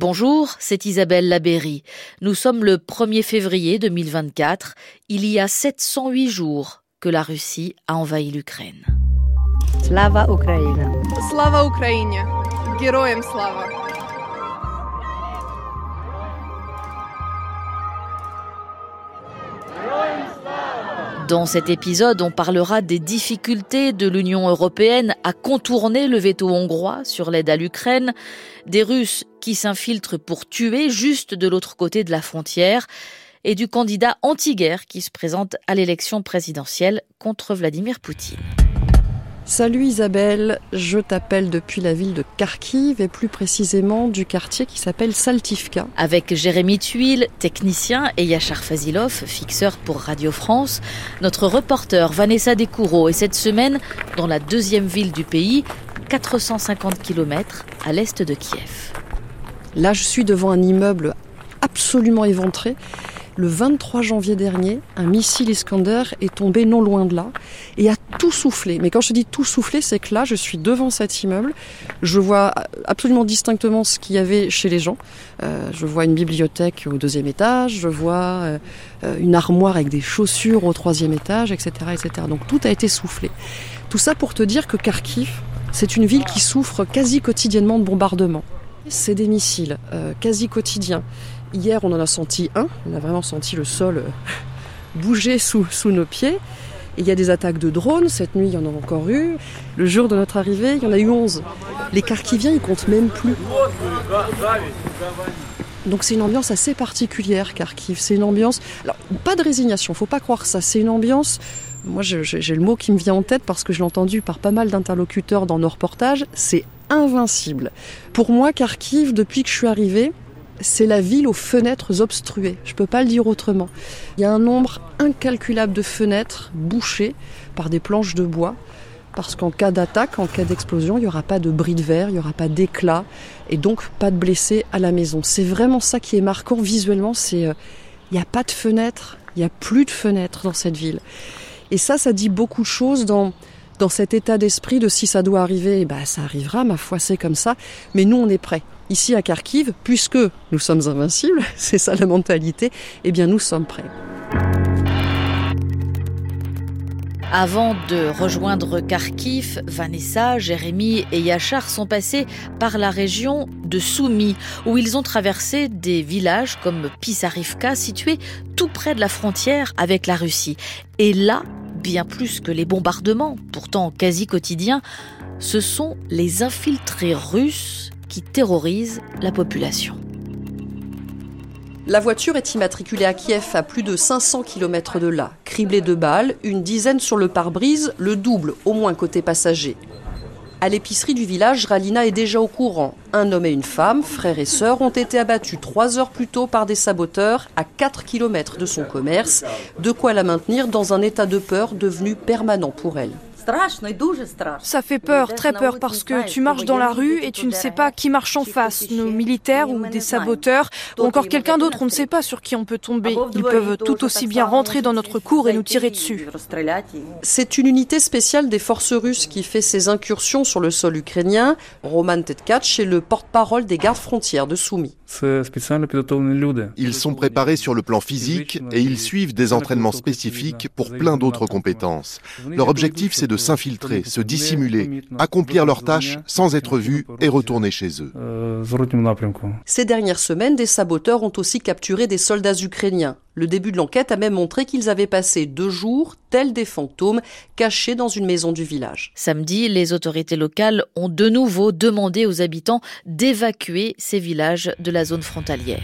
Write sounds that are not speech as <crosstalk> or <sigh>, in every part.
Bonjour, c'est Isabelle Labéry. Nous sommes le 1er février 2024, il y a 708 jours que la Russie a envahi l'Ukraine. Slava Ukraine. Slava Ukraine. Slava. Dans cet épisode, on parlera des difficultés de l'Union européenne à contourner le veto hongrois sur l'aide à l'Ukraine, des Russes qui s'infiltrent pour tuer juste de l'autre côté de la frontière, et du candidat anti-guerre qui se présente à l'élection présidentielle contre Vladimir Poutine. Salut Isabelle, je t'appelle depuis la ville de Kharkiv et plus précisément du quartier qui s'appelle Saltivka. Avec Jérémy Tuile, technicien, et Yachar Fazilov, fixeur pour Radio France, notre reporter Vanessa Descoureaux est cette semaine dans la deuxième ville du pays, 450 km à l'est de Kiev. Là, je suis devant un immeuble absolument éventré le 23 janvier dernier, un missile Iskander est tombé non loin de là et a tout soufflé. Mais quand je dis tout soufflé, c'est que là, je suis devant cet immeuble. Je vois absolument distinctement ce qu'il y avait chez les gens. Euh, je vois une bibliothèque au deuxième étage, je vois euh, une armoire avec des chaussures au troisième étage, etc., etc. Donc tout a été soufflé. Tout ça pour te dire que Kharkiv, c'est une ville qui souffre quasi quotidiennement de bombardements. C'est des missiles euh, quasi quotidiens. Hier, on en a senti un. On a vraiment senti le sol euh, <laughs> bouger sous, sous nos pieds. Il y a des attaques de drones. Cette nuit, il y en a encore eu. Le jour de notre arrivée, il y en a eu 11. Les Kharkiviens, ils comptent même plus. Donc c'est une ambiance assez particulière, Kharkiv. C'est une ambiance... Alors, pas de résignation, faut pas croire ça. C'est une ambiance... Moi, j'ai le mot qui me vient en tête parce que je l'ai entendu par pas mal d'interlocuteurs dans nos reportages. C'est invincible. Pour moi, Kharkiv, depuis que je suis arrivée, c'est la ville aux fenêtres obstruées. Je ne peux pas le dire autrement. Il y a un nombre incalculable de fenêtres bouchées par des planches de bois. Parce qu'en cas d'attaque, en cas d'explosion, il n'y aura pas de bris de verre, il n'y aura pas d'éclat et donc pas de blessés à la maison. C'est vraiment ça qui est marquant visuellement, c'est euh, il n'y a pas de fenêtres, il n'y a plus de fenêtres dans cette ville. Et ça, ça dit beaucoup de choses dans, dans cet état d'esprit de si ça doit arriver, bah, ça arrivera, ma foi, c'est comme ça. Mais nous, on est prêts. Ici à Kharkiv, puisque nous sommes invincibles, <laughs> c'est ça la mentalité, eh bien nous sommes prêts. Avant de rejoindre Kharkiv, Vanessa, Jérémy et Yachar sont passés par la région de Soumy, où ils ont traversé des villages comme Pisarivka, situés tout près de la frontière avec la Russie. Et là, bien plus que les bombardements, pourtant quasi quotidiens, ce sont les infiltrés russes qui terrorisent la population. La voiture est immatriculée à Kiev à plus de 500 km de là, criblée de balles, une dizaine sur le pare-brise, le double au moins côté passager. À l'épicerie du village, Ralina est déjà au courant. Un homme et une femme, frères et sœurs, ont été abattus trois heures plus tôt par des saboteurs à 4 km de son commerce, de quoi la maintenir dans un état de peur devenu permanent pour elle. Ça fait peur, très peur, parce que tu marches dans la rue et tu ne sais pas qui marche en face, nos militaires ou des saboteurs, ou encore quelqu'un d'autre, on ne sait pas sur qui on peut tomber. Ils peuvent tout aussi bien rentrer dans notre cour et nous tirer dessus. C'est une unité spéciale des forces russes qui fait ses incursions sur le sol ukrainien. Roman Tetkach est le porte-parole des gardes frontières de Soumy. Ils sont préparés sur le plan physique et ils suivent des entraînements spécifiques pour plein d'autres compétences. Leur objectif, c'est de s'infiltrer, se dissimuler, accomplir leurs tâches sans être vus et retourner chez eux. Ces dernières semaines, des saboteurs ont aussi capturé des soldats ukrainiens. Le début de l'enquête a même montré qu'ils avaient passé deux jours, tels des fantômes, cachés dans une maison du village. Samedi, les autorités locales ont de nouveau demandé aux habitants d'évacuer ces villages de la zone frontalière.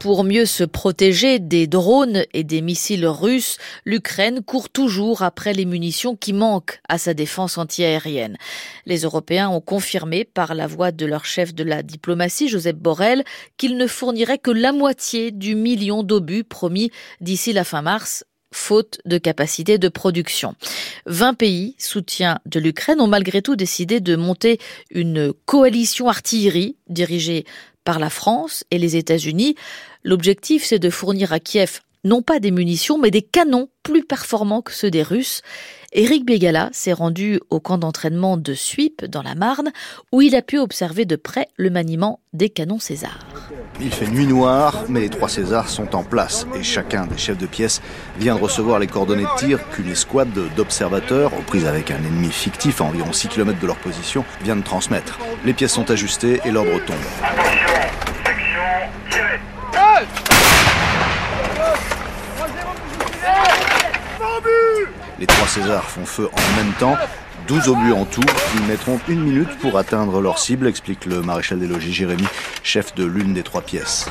Pour mieux se protéger des drones et des missiles russes, l'Ukraine court toujours après les munitions qui manquent à sa défense antiaérienne. Les Européens ont confirmé par la voix de leur chef de la diplomatie, Joseph Borrell, qu'ils ne fourniraient que la moitié du million d'obus promis d'ici la fin mars faute de capacité de production. 20 pays soutiens de l'Ukraine ont malgré tout décidé de monter une coalition artillerie dirigée par la France et les États-Unis. L'objectif, c'est de fournir à Kiev non pas des munitions, mais des canons plus performants que ceux des Russes. Éric Bégala s'est rendu au camp d'entraînement de Suip dans la Marne où il a pu observer de près le maniement des canons César. Il fait nuit noire, mais les trois Césars sont en place et chacun des chefs de pièce vient de recevoir les coordonnées de tir qu'une escouade d'observateurs, aux prises avec un ennemi fictif à environ 6 km de leur position, vient de transmettre. Les pièces sont ajustées et l'ordre tombe. Les trois Césars font feu en même temps. 12 obus en tout. Ils mettront une minute pour atteindre leur cible, explique le maréchal des logis Jérémy, chef de l'une des trois pièces.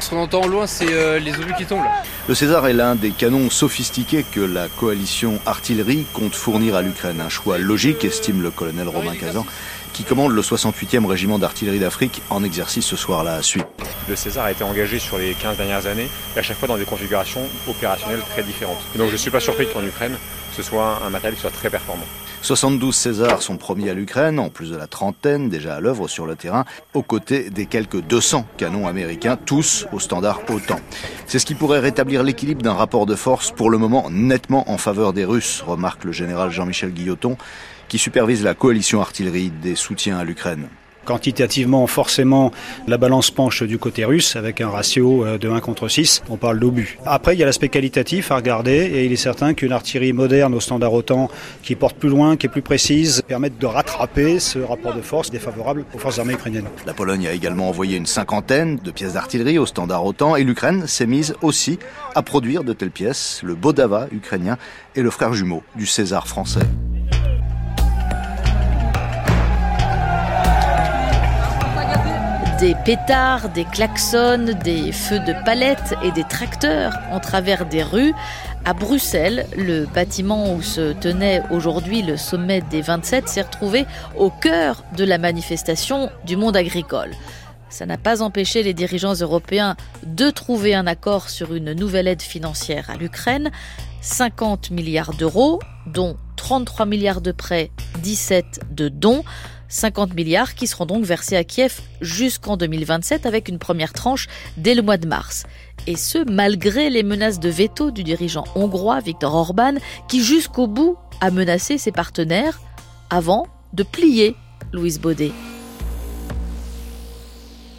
Ce qu'on entend au loin, c'est euh, les obus qui tombent. Le César est l'un des canons sophistiqués que la coalition artillerie compte fournir à l'Ukraine. Un choix logique, estime le colonel Romain Kazan, qui commande le 68e régiment d'artillerie d'Afrique en exercice ce soir-là à Suite. Le César a été engagé sur les 15 dernières années, et à chaque fois dans des configurations opérationnelles très différentes. donc je ne suis pas surpris qu'en Ukraine, ce soit un matériel qui soit très performant. 72 Césars sont promis à l'Ukraine, en plus de la trentaine déjà à l'œuvre sur le terrain, aux côtés des quelques 200 canons américains, tous au standard OTAN. C'est ce qui pourrait rétablir l'équilibre d'un rapport de force pour le moment nettement en faveur des Russes, remarque le général Jean-Michel Guilloton, qui supervise la coalition artillerie des soutiens à l'Ukraine. Quantitativement, forcément, la balance penche du côté russe avec un ratio euh, de 1 contre 6. On parle d'obus. Après, il y a l'aspect qualitatif à regarder et il est certain qu'une artillerie moderne au standard OTAN qui porte plus loin, qui est plus précise, permette de rattraper ce rapport de force défavorable aux forces armées ukrainiennes. La Pologne a également envoyé une cinquantaine de pièces d'artillerie au standard OTAN et l'Ukraine s'est mise aussi à produire de telles pièces. Le Bodava ukrainien et le frère jumeau du César français. Des pétards, des klaxons, des feux de palettes et des tracteurs en travers des rues. À Bruxelles, le bâtiment où se tenait aujourd'hui le sommet des 27 s'est retrouvé au cœur de la manifestation du monde agricole. Ça n'a pas empêché les dirigeants européens de trouver un accord sur une nouvelle aide financière à l'Ukraine, 50 milliards d'euros, dont 33 milliards de prêts, 17 de dons. 50 milliards qui seront donc versés à Kiev jusqu'en 2027 avec une première tranche dès le mois de mars. Et ce, malgré les menaces de veto du dirigeant hongrois Viktor Orban qui jusqu'au bout a menacé ses partenaires avant de plier Louise Baudet.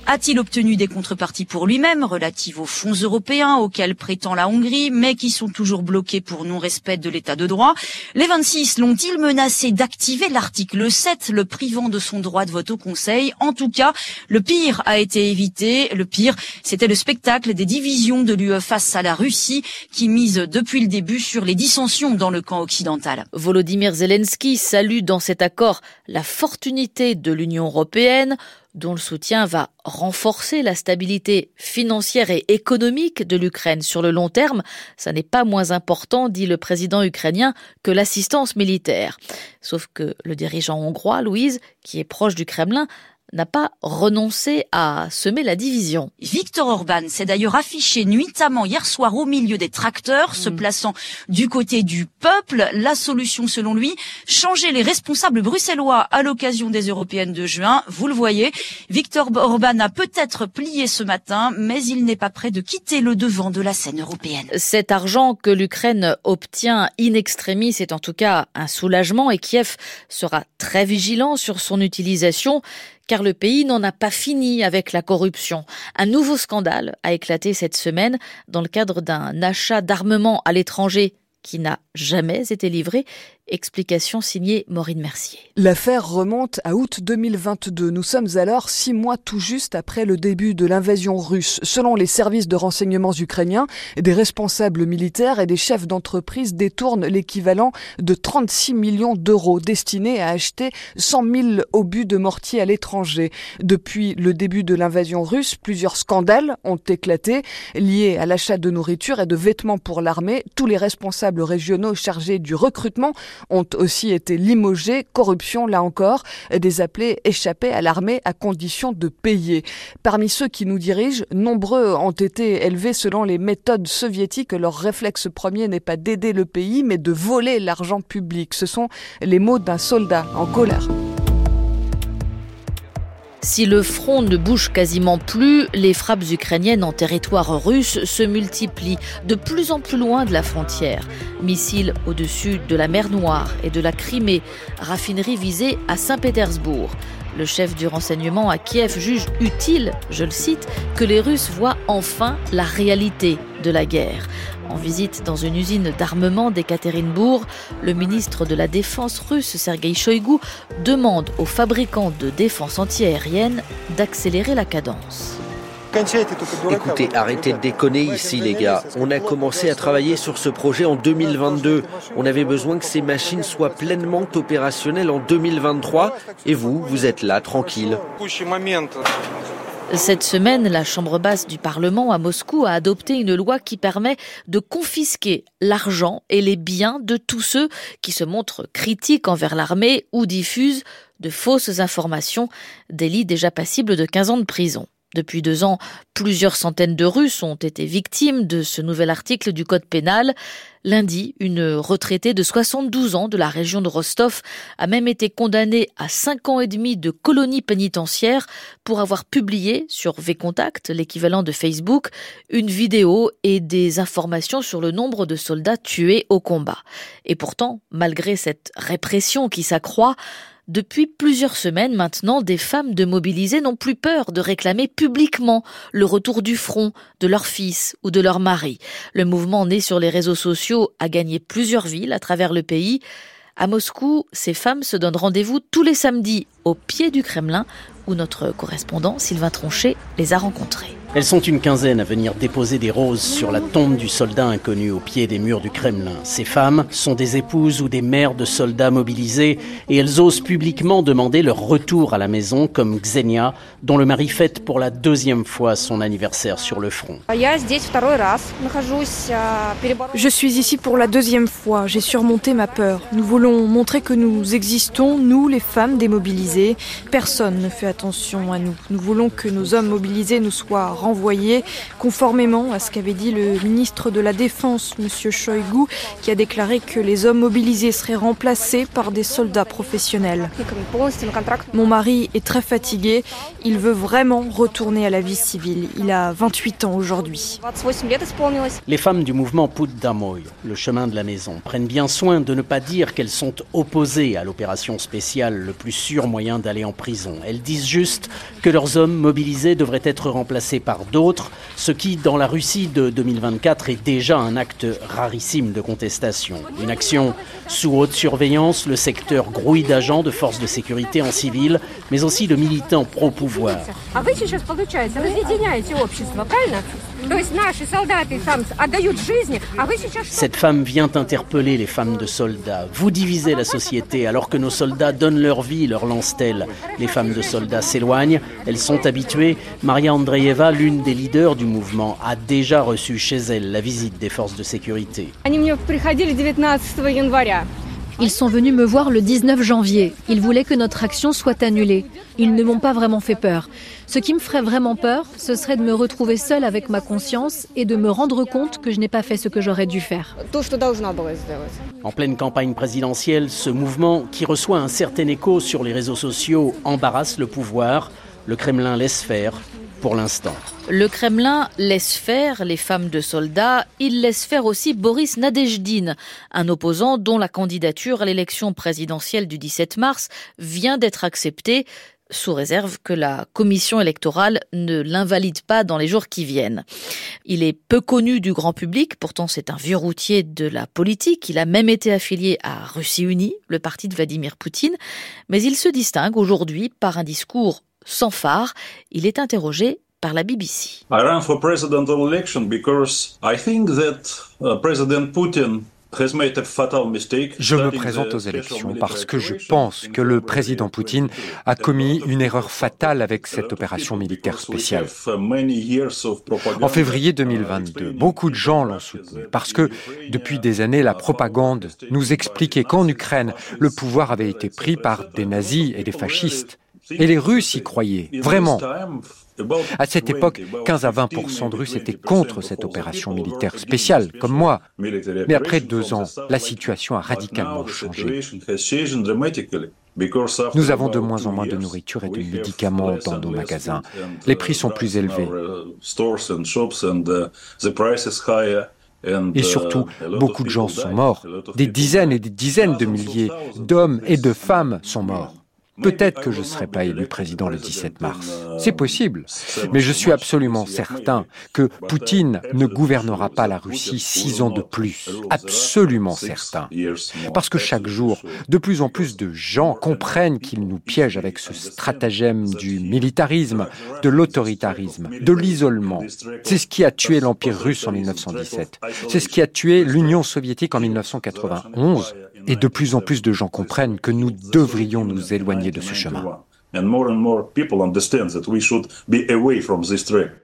A-t-il obtenu des contreparties pour lui-même relatives aux fonds européens auxquels prétend la Hongrie, mais qui sont toujours bloqués pour non-respect de l'état de droit? Les 26 l'ont-ils menacé d'activer l'article 7, le privant de son droit de vote au Conseil? En tout cas, le pire a été évité. Le pire, c'était le spectacle des divisions de l'UE face à la Russie, qui mise depuis le début sur les dissensions dans le camp occidental. Volodymyr Zelensky salue dans cet accord la fortunité de l'Union européenne, dont le soutien va renforcer la stabilité financière et économique de l'Ukraine sur le long terme, ça n'est pas moins important, dit le président ukrainien, que l'assistance militaire. Sauf que le dirigeant hongrois, Louise, qui est proche du Kremlin, n'a pas renoncé à semer la division. Victor Orban s'est d'ailleurs affiché nuitamment hier soir au milieu des tracteurs, se mm. plaçant du côté du peuple. La solution, selon lui, changer les responsables bruxellois à l'occasion des européennes de juin. Vous le voyez, Victor Orban a peut-être plié ce matin, mais il n'est pas prêt de quitter le devant de la scène européenne. Cet argent que l'Ukraine obtient in extremis est en tout cas un soulagement et Kiev sera très vigilant sur son utilisation car le pays n'en a pas fini avec la corruption. Un nouveau scandale a éclaté cette semaine dans le cadre d'un achat d'armement à l'étranger qui n'a jamais été livré Explication signée Maureen Mercier. L'affaire remonte à août 2022. Nous sommes alors six mois tout juste après le début de l'invasion russe. Selon les services de renseignements ukrainiens, des responsables militaires et des chefs d'entreprise détournent l'équivalent de 36 millions d'euros destinés à acheter 100 000 obus de mortier à l'étranger. Depuis le début de l'invasion russe, plusieurs scandales ont éclaté liés à l'achat de nourriture et de vêtements pour l'armée. Tous les responsables régionaux chargés du recrutement ont aussi été limogés. Corruption, là encore, des appelés échappés à l'armée à condition de payer. Parmi ceux qui nous dirigent, nombreux ont été élevés selon les méthodes soviétiques. Leur réflexe premier n'est pas d'aider le pays, mais de voler l'argent public. Ce sont les mots d'un soldat en colère. Si le front ne bouge quasiment plus, les frappes ukrainiennes en territoire russe se multiplient de plus en plus loin de la frontière. Missiles au-dessus de la mer Noire et de la Crimée, raffinerie visée à Saint-Pétersbourg. Le chef du renseignement à Kiev juge utile, je le cite, que les Russes voient enfin la réalité de la guerre. En visite dans une usine d'armement d'Ekaterinbourg, le ministre de la Défense russe Sergei Shoigu demande aux fabricants de défense antiaérienne d'accélérer la cadence. Écoutez, arrêtez de déconner ici, les gars. On a commencé à travailler sur ce projet en 2022. On avait besoin que ces machines soient pleinement opérationnelles en 2023. Et vous, vous êtes là, tranquille. Cette semaine, la Chambre basse du Parlement à Moscou a adopté une loi qui permet de confisquer l'argent et les biens de tous ceux qui se montrent critiques envers l'armée ou diffusent de fausses informations, délit déjà passible de 15 ans de prison. Depuis deux ans, plusieurs centaines de Russes ont été victimes de ce nouvel article du Code pénal. Lundi, une retraitée de 72 ans de la région de Rostov a même été condamnée à cinq ans et demi de colonie pénitentiaire pour avoir publié sur VContact, l'équivalent de Facebook, une vidéo et des informations sur le nombre de soldats tués au combat. Et pourtant, malgré cette répression qui s'accroît, depuis plusieurs semaines maintenant, des femmes de mobilisées n'ont plus peur de réclamer publiquement le retour du front de leur fils ou de leur mari. Le mouvement né sur les réseaux sociaux a gagné plusieurs villes à travers le pays. À Moscou, ces femmes se donnent rendez-vous tous les samedis au pied du Kremlin où notre correspondant Sylvain Tronchet les a rencontrées. Elles sont une quinzaine à venir déposer des roses sur la tombe du soldat inconnu au pied des murs du Kremlin. Ces femmes sont des épouses ou des mères de soldats mobilisés et elles osent publiquement demander leur retour à la maison comme Xenia, dont le mari fête pour la deuxième fois son anniversaire sur le front. Je suis ici pour la deuxième fois. J'ai surmonté ma peur. Nous voulons montrer que nous existons, nous les femmes démobilisées. Personne ne fait attention à nous. Nous voulons que nos hommes mobilisés nous soient renvoyés, conformément à ce qu'avait dit le ministre de la Défense, M. Shoigu, qui a déclaré que les hommes mobilisés seraient remplacés par des soldats professionnels. Mon mari est très fatigué. Il veut vraiment retourner à la vie civile. Il a 28 ans aujourd'hui. Les femmes du mouvement Put Damoy, le chemin de la maison, prennent bien soin de ne pas dire qu'elles sont opposées à l'opération spéciale, le plus sûr moyen d'aller en prison. Elles disent juste que leurs hommes mobilisés devraient être remplacés par d'autres, ce qui, dans la Russie de 2024, est déjà un acte rarissime de contestation. Une action sous haute surveillance, le secteur grouille d'agents de forces de sécurité en civil, mais aussi de militants pro-pouvoir. Cette femme vient interpeller les femmes de soldats. Vous divisez la société alors que nos soldats donnent leur vie, leur lance-t-elle. Les femmes de soldats s'éloignent, elles sont habituées. Maria Andreeva, l'une des leaders du mouvement, a déjà reçu chez elle la visite des forces de sécurité. Ils sont venus me voir le 19 janvier. Ils voulaient que notre action soit annulée. Ils ne m'ont pas vraiment fait peur. Ce qui me ferait vraiment peur, ce serait de me retrouver seule avec ma conscience et de me rendre compte que je n'ai pas fait ce que j'aurais dû faire. En pleine campagne présidentielle, ce mouvement, qui reçoit un certain écho sur les réseaux sociaux, embarrasse le pouvoir. Le Kremlin laisse faire pour l'instant. Le Kremlin laisse faire les femmes de soldats, il laisse faire aussi Boris Nadejdin, un opposant dont la candidature à l'élection présidentielle du 17 mars vient d'être acceptée sous réserve que la commission électorale ne l'invalide pas dans les jours qui viennent. Il est peu connu du grand public, pourtant c'est un vieux routier de la politique, il a même été affilié à Russie Unie, le parti de Vladimir Poutine, mais il se distingue aujourd'hui par un discours sans phare. Il est interrogé par la BBC. I ran for presidential election because I think that uh, President Putin je me présente aux élections parce que je pense que le président Poutine a commis une erreur fatale avec cette opération militaire spéciale. En février 2022, beaucoup de gens l'ont soutenu parce que depuis des années, la propagande nous expliquait qu'en Ukraine, le pouvoir avait été pris par des nazis et des fascistes. Et les Russes y croyaient, vraiment. À cette époque, 15 à 20% de Russes étaient contre cette opération militaire spéciale, comme moi. Mais après deux ans, la situation a radicalement changé. Nous avons de moins en moins de nourriture et de médicaments dans nos magasins. Les prix sont plus élevés. Et surtout, beaucoup de gens sont morts. Des dizaines et des dizaines de milliers d'hommes et de femmes sont morts. Peut-être que je ne serai pas élu président le 17 mars. C'est possible. Mais je suis absolument certain que Poutine ne gouvernera pas la Russie six ans de plus. Absolument certain. Parce que chaque jour, de plus en plus de gens comprennent qu'il nous piège avec ce stratagème du militarisme, de l'autoritarisme, de l'isolement. C'est ce qui a tué l'Empire russe en 1917. C'est ce qui a tué l'Union soviétique en 1991. Et de plus en plus de gens comprennent que nous devrions nous éloigner de ce chemin.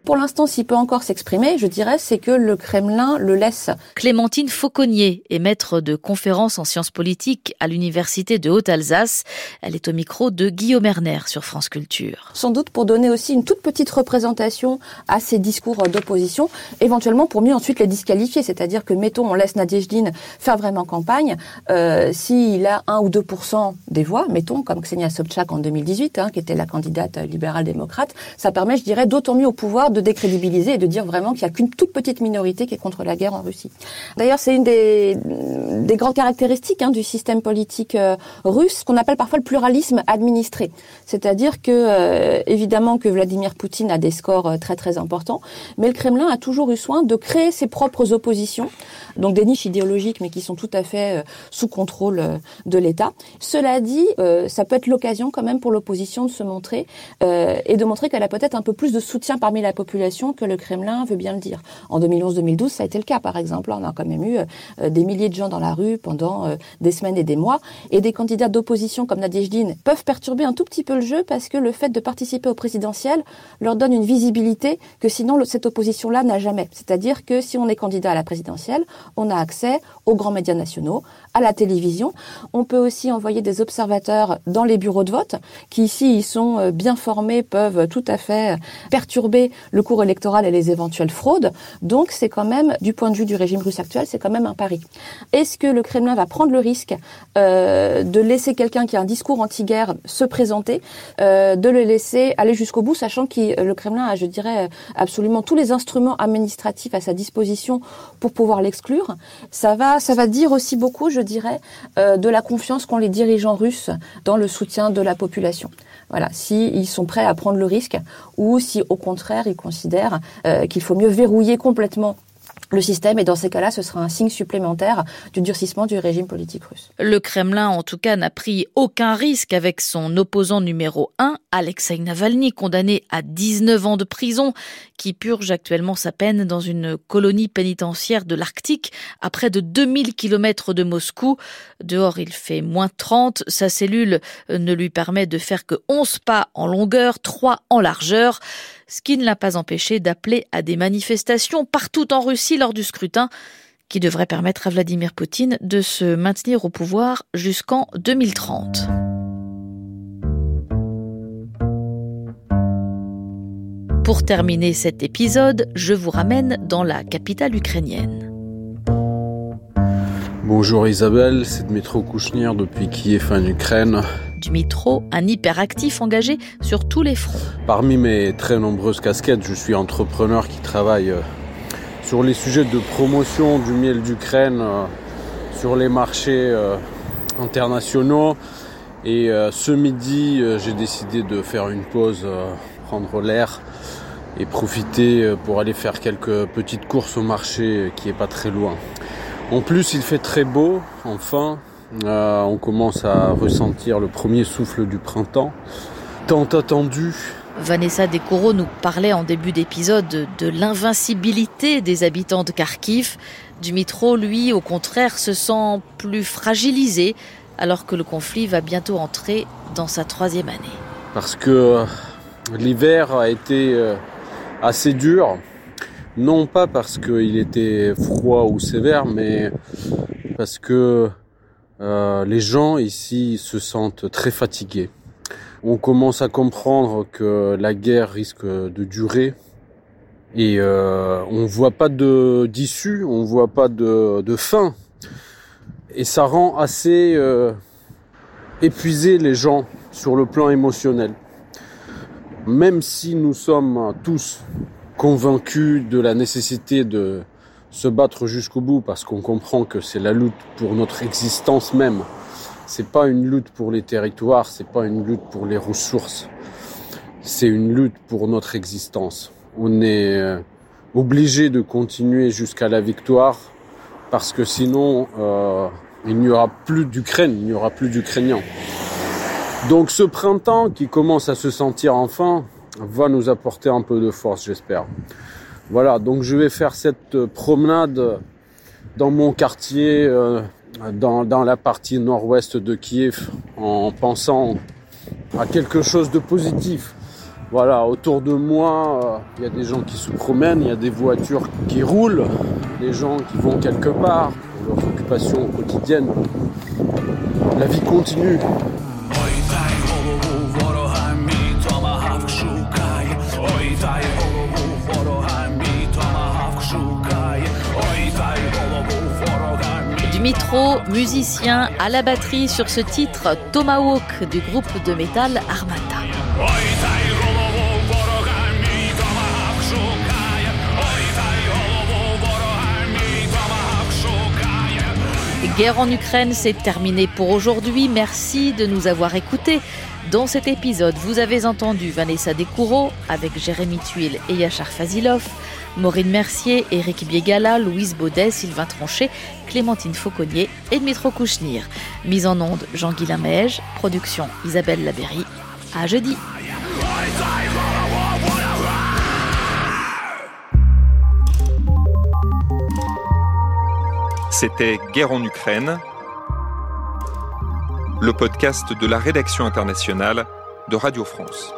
Pour l'instant, s'il peut encore s'exprimer, je dirais, c'est que le Kremlin le laisse. Clémentine Fauconnier est maître de conférences en sciences politiques à l'université de Haute-Alsace. Elle est au micro de Guillaume Erner sur France Culture. Sans doute pour donner aussi une toute petite représentation à ces discours d'opposition, éventuellement pour mieux ensuite les disqualifier. C'est-à-dire que, mettons, on laisse Nadiejdin faire vraiment campagne. Euh, S'il a 1 ou 2 des voix, mettons, comme Ksenia Sobchak en 2018, qui était la candidate libérale-démocrate, ça permet, je dirais, d'autant mieux au pouvoir de décrédibiliser et de dire vraiment qu'il n'y a qu'une toute petite minorité qui est contre la guerre en Russie. D'ailleurs, c'est une des, des grandes caractéristiques hein, du système politique euh, russe, qu'on appelle parfois le pluralisme administré. C'est-à-dire que, euh, évidemment, que Vladimir Poutine a des scores euh, très très importants, mais le Kremlin a toujours eu soin de créer ses propres oppositions, donc des niches idéologiques, mais qui sont tout à fait sous contrôle de l'État. Cela dit, ça peut être l'occasion quand même pour l'opposition de se montrer euh, et de montrer qu'elle a peut-être un peu plus de soutien parmi la population que le Kremlin veut bien le dire. En 2011-2012, ça a été le cas, par exemple. On a quand même eu euh, des milliers de gens dans la rue pendant euh, des semaines et des mois, et des candidats d'opposition comme Nadiejdin peuvent perturber un tout petit peu le jeu parce que le fait de participer au présidentiel leur donne une visibilité que sinon cette opposition-là n'a jamais. C'est-à-dire que si on est candidat à la présidentielle, on a accès aux grands médias nationaux, à la télévision. On peut aussi envoyer des observateurs dans les bureaux de vote qui s'ils sont euh, bien formés, peuvent tout à fait perturber le cours électoral et les éventuelles fraudes. Donc c'est quand même, du point de vue du régime russe actuel, c'est quand même un pari. Est-ce que le Kremlin va prendre le risque euh, de laisser quelqu'un qui a un discours anti-guerre se présenter, euh, de le laisser aller jusqu'au bout, sachant que le Kremlin a, je dirais, absolument tous les instruments administratifs à sa disposition pour pouvoir l'exclure Ça va, dire aussi beaucoup, je dirais, de la confiance qu'ont les dirigeants russes dans le soutien de la population. Voilà, s'ils sont prêts à prendre le risque ou si au contraire ils considèrent euh, qu'il faut mieux verrouiller complètement le système et dans ces cas-là, ce sera un signe supplémentaire du durcissement du régime politique russe. Le Kremlin, en tout cas, n'a pris aucun risque avec son opposant numéro 1, Alexei Navalny, condamné à 19 ans de prison, qui purge actuellement sa peine dans une colonie pénitentiaire de l'Arctique à près de 2000 km de Moscou. Dehors, il fait moins 30. Sa cellule ne lui permet de faire que 11 pas en longueur, 3 en largeur ce qui ne l'a pas empêché d'appeler à des manifestations partout en Russie lors du scrutin qui devrait permettre à Vladimir Poutine de se maintenir au pouvoir jusqu'en 2030. Pour terminer cet épisode, je vous ramène dans la capitale ukrainienne. Bonjour Isabelle, c'est Dmitro Kouchnir depuis Kiev en Ukraine. Dmitro, un hyperactif engagé sur tous les fronts. Parmi mes très nombreuses casquettes, je suis entrepreneur qui travaille euh, sur les sujets de promotion du miel d'Ukraine euh, sur les marchés euh, internationaux. Et ce midi, j'ai décidé de faire une pause, prendre l'air et profiter pour aller faire quelques petites courses au marché qui est pas très loin. En plus, il fait très beau, enfin, euh, on commence à ressentir le premier souffle du printemps, tant attendu. Vanessa Descoureaux nous parlait en début d'épisode de l'invincibilité des habitants de Kharkiv. Dumitro, lui, au contraire, se sent plus fragilisé alors que le conflit va bientôt entrer dans sa troisième année. Parce que euh, l'hiver a été euh, assez dur, non pas parce qu'il était froid ou sévère, mais parce que euh, les gens ici se sentent très fatigués. On commence à comprendre que la guerre risque de durer et euh, on voit pas de d'issue, on voit pas de, de fin. Et ça rend assez euh, épuiser les gens sur le plan émotionnel. Même si nous sommes tous convaincus de la nécessité de se battre jusqu'au bout parce qu'on comprend que c'est la lutte pour notre existence même. C'est pas une lutte pour les territoires, c'est pas une lutte pour les ressources. C'est une lutte pour notre existence. On est euh, obligé de continuer jusqu'à la victoire parce que sinon euh, il n'y aura plus d'Ukraine, il n'y aura plus d'Ukrainiens. Donc ce printemps qui commence à se sentir enfin va nous apporter un peu de force, j'espère. Voilà, donc je vais faire cette promenade dans mon quartier, euh, dans, la partie nord-ouest de Kiev, en pensant à quelque chose de positif. Voilà, autour de moi, il euh, y a des gens qui se promènent, il y a des voitures qui roulent, des gens qui vont quelque part, leurs occupations quotidiennes. La vie continue. Musicien à la batterie sur ce titre Tomahawk du groupe de métal Armata. Guerre en Ukraine, c'est terminé pour aujourd'hui. Merci de nous avoir écoutés. Dans cet épisode, vous avez entendu Vanessa Descoureaux avec Jérémy Tuile et Yachar Fazilov, Maureen Mercier, Éric Biegala, Louise Baudet, Sylvain Tronchet, Clémentine Fauconnier et Dmitro Kouchnir. Mise en onde Jean-Guilain Meige, production Isabelle Labéry. À jeudi. C'était Guerre en Ukraine, le podcast de la rédaction internationale de Radio France.